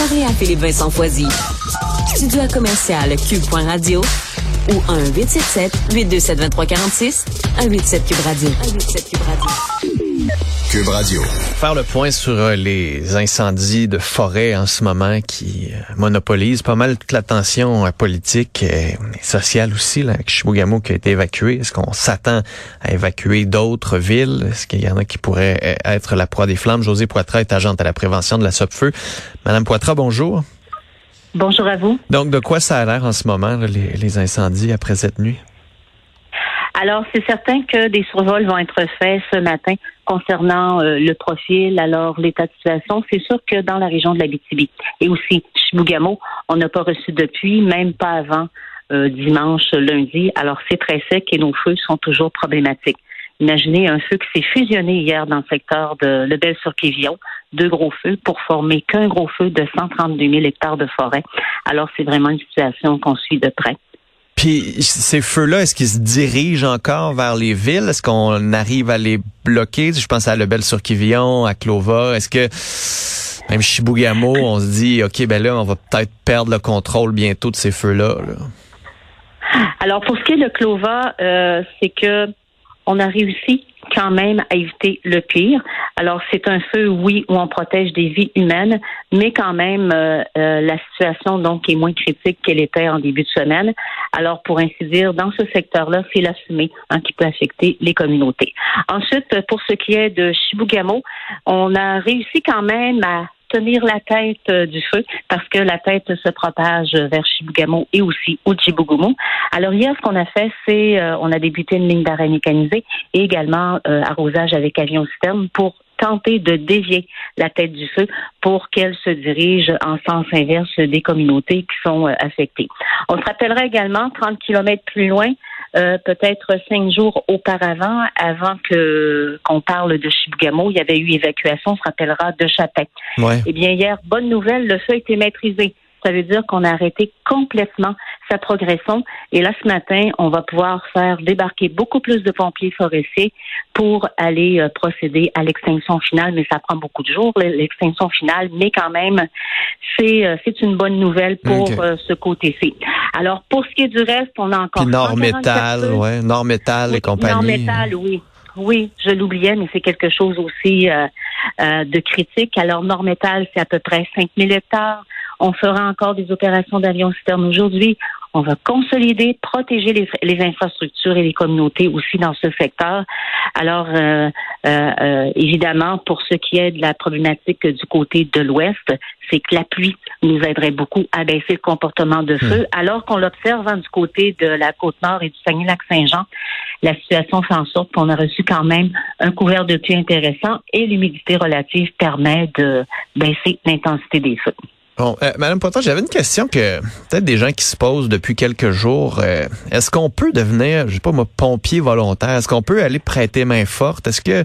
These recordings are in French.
Parlez à Philippe Vincent Foisy. Studio à commercial cube.radio ou 1-877-827-2346, 187 Cube Radio. 187 Cube Radio. Cube Radio. Faire le point sur euh, les incendies de forêt en ce moment qui euh, monopolisent pas mal toute l'attention euh, politique et sociale aussi, là, avec Chibougamau qui a été évacué. Est-ce qu'on s'attend à évacuer d'autres villes? Est-ce qu'il y en a qui pourraient être la proie des flammes? José Poitras est agente à la prévention de la SOPFEU. Madame Poitras, bonjour. Bonjour à vous. Donc, de quoi ça a l'air en ce moment, là, les, les incendies après cette nuit? Alors, c'est certain que des survols vont être faits ce matin concernant euh, le profil, alors l'état de situation. C'est sûr que dans la région de la BTB et aussi Chibougamau, on n'a pas reçu depuis, même pas avant euh, dimanche, lundi. Alors, c'est très sec et nos feux sont toujours problématiques. Imaginez un feu qui s'est fusionné hier dans le secteur de Lebel-sur-Quévillon, deux gros feux pour former qu'un gros feu de 132 000 hectares de forêt. Alors, c'est vraiment une situation qu'on suit de près. Puis ces feux-là, est-ce qu'ils se dirigent encore vers les villes? Est-ce qu'on arrive à les bloquer? Je pense à Lebel-sur-Quivillon, à Clova. Est-ce que même Chibougamau, on se dit, OK, ben là, on va peut-être perdre le contrôle bientôt de ces feux-là. Alors, pour ce qui est de Clova, euh, c'est que on a réussi quand même à éviter le pire. Alors, c'est un feu, oui, où on protège des vies humaines, mais quand même, euh, euh, la situation donc est moins critique qu'elle était en début de semaine. Alors, pour ainsi dire, dans ce secteur-là, c'est la fumée hein, qui peut affecter les communautés. Ensuite, pour ce qui est de Chibougamau, on a réussi quand même à tenir la tête euh, du feu parce que la tête se propage vers Chibougamau et aussi. Alors hier, ce qu'on a fait, c'est euh, on a débuté une ligne d'arrêt mécanisée et également euh, arrosage avec avion système pour tenter de dévier la tête du feu pour qu'elle se dirige en sens inverse des communautés qui sont affectées. On se rappellera également 30 kilomètres plus loin, euh, peut-être cinq jours auparavant, avant que qu'on parle de Chibougamau, il y avait eu évacuation, on se rappellera, de Chapin. Eh bien, hier, bonne nouvelle, le feu a été maîtrisé. Ça veut dire qu'on a arrêté complètement sa progression. Et là, ce matin, on va pouvoir faire débarquer beaucoup plus de pompiers forestiers pour aller euh, procéder à l'extinction finale. Mais ça prend beaucoup de jours, l'extinction finale. Mais quand même, c'est euh, c'est une bonne nouvelle pour euh, ce côté-ci. Alors, pour ce qui est du reste, on a encore... Puis Nord Métal, ouais, Nord Métal et compagnie. Nord Métal, oui. Oui, je l'oubliais, mais c'est quelque chose aussi de critique. Alors, Nord Métal, c'est à peu près 5000 hectares. On fera encore des opérations d'avion citerne aujourd'hui. On va consolider, protéger les, infrastructures et les communautés aussi dans ce secteur. Alors, euh, euh, euh, évidemment, pour ce qui est de la problématique du côté de l'Ouest, c'est que la pluie nous aiderait beaucoup à baisser le comportement de feu, hmm. alors qu'on l'observe hein, du côté de la côte nord et du Saguenay-Lac-Saint-Jean. La situation fait en sorte qu'on a reçu quand même un couvert de pluie intéressant et l'humidité relative permet de baisser l'intensité des feux. Bon, euh, Madame Potter, j'avais une question que peut-être des gens qui se posent depuis quelques jours. Euh, est-ce qu'on peut devenir, je sais pas moi, pompier volontaire? Est-ce qu'on peut aller prêter main forte? Est-ce que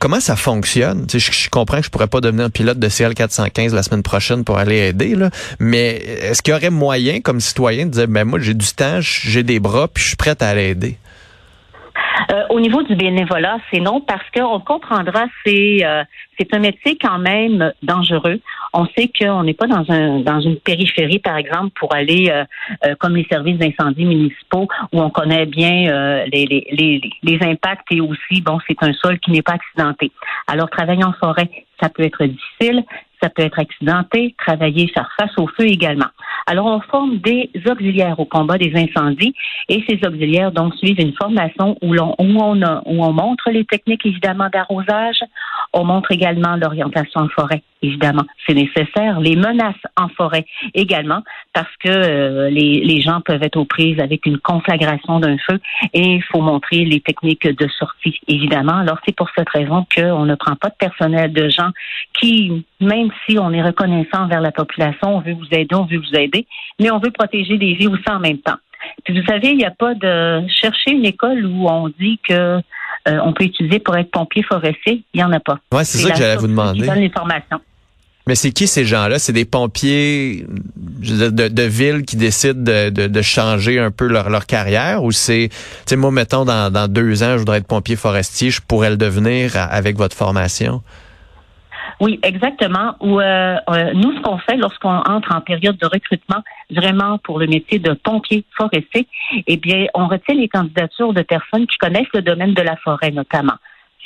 comment ça fonctionne? Je, comprends que je pourrais pas devenir pilote de CL 415 la semaine prochaine pour aller aider, mais est-ce qu'il y aurait moyen, comme citoyen, de dire ben moi j'ai du temps, j'ai des bras, puis je suis prête à aller aider? Euh, au niveau du bénévolat, c'est non parce qu'on comprendra, c'est euh, c'est un métier quand même dangereux. On sait qu'on n'est pas dans un dans une périphérie, par exemple, pour aller euh, comme les services d'incendie municipaux où on connaît bien les, les, les, les impacts et aussi bon, c'est un sol qui n'est pas accidenté. Alors travailler en forêt, ça peut être difficile, ça peut être accidenté, travailler, faire face au feu également. Alors, on forme des auxiliaires au combat des incendies et ces auxiliaires donc suivent une formation où, l'on, où, on, où on montre les techniques évidemment d'arrosage, on montre également l'orientation en forêt, évidemment, c'est nécessaire, les menaces en forêt également parce que euh, les, les gens peuvent être aux prises avec une conflagration d'un feu et il faut montrer les techniques de sortie, évidemment. Alors, c'est pour cette raison qu'on ne prend pas de personnel de gens qui, même si on est reconnaissant envers la population, on veut vous aider, on veut vous aider, mais on veut protéger des vies aussi en même temps. Puis vous savez, il n'y a pas de chercher une école où on dit que euh, on peut utiliser pour être pompier forestier, il n'y en a pas. Oui, c'est ça que j'allais vous demander. les formations. Mais c'est qui ces gens-là? C'est des pompiers de, de, ville qui décident de, de, changer un peu leur, leur carrière ou c'est, tu sais, moi, mettons, dans, dans deux ans, je voudrais être pompier forestier, je pourrais le devenir avec votre formation? Oui, exactement. Ou euh, euh, nous, ce qu'on fait lorsqu'on entre en période de recrutement, vraiment pour le métier de pompier forestier, eh bien, on retient les candidatures de personnes qui connaissent le domaine de la forêt, notamment.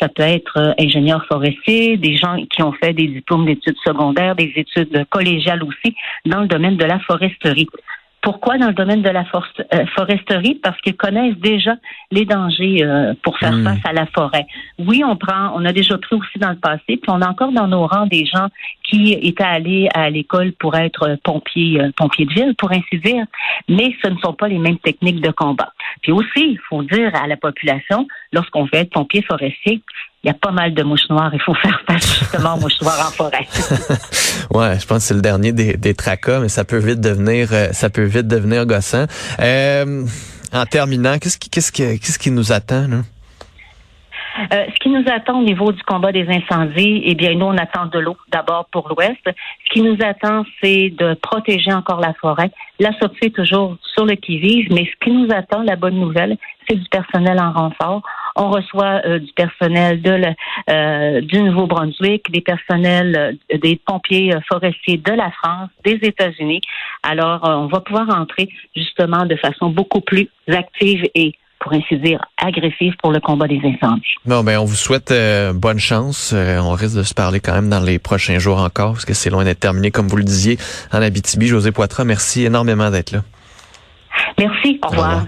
Ça peut être euh, ingénieur forestier, des gens qui ont fait des diplômes d'études secondaires, des études collégiales aussi dans le domaine de la foresterie. Pourquoi dans le domaine de la euh, foresterie? Parce qu'ils connaissent déjà les dangers euh, pour faire hmm. face à la forêt. Oui, on prend, on a déjà pris aussi dans le passé, puis on a encore dans nos rangs des gens qui étaient allés à l'école pour être pompiers, euh, pompiers de ville, pour ainsi dire, mais ce ne sont pas les mêmes techniques de combat. Puis aussi, il faut dire à la population, lorsqu'on veut être pompier forestier, il y a pas mal de mouches noires. Il faut faire face justement aux mouches noires en forêt. ouais, je pense que c'est le dernier des, des tracas, mais ça peut vite devenir, euh, ça peut vite devenir gossant. Euh, en terminant, qu'est-ce qui, qu'est-ce qui, qu'est-ce qui nous attend là? Euh, ce qui nous attend au niveau du combat des incendies, eh bien, nous, on attend de l'eau d'abord pour l'Ouest. Ce qui nous attend, c'est de protéger encore la forêt. La sortie est toujours sur le qui-vive, mais ce qui nous attend, la bonne nouvelle, c'est du personnel en renfort. On reçoit euh, du personnel de euh, du Nouveau-Brunswick, des personnels, euh, des pompiers forestiers de la France, des États-Unis. Alors, on va pouvoir entrer justement de façon beaucoup plus active et pour ainsi dire, agressive pour le combat des incendies. Non, ben on vous souhaite bonne chance. on risque de se parler quand même dans les prochains jours encore, parce que c'est loin d'être terminé, comme vous le disiez, en Abitibi. José Poitras, merci énormément d'être là. Merci. Au revoir.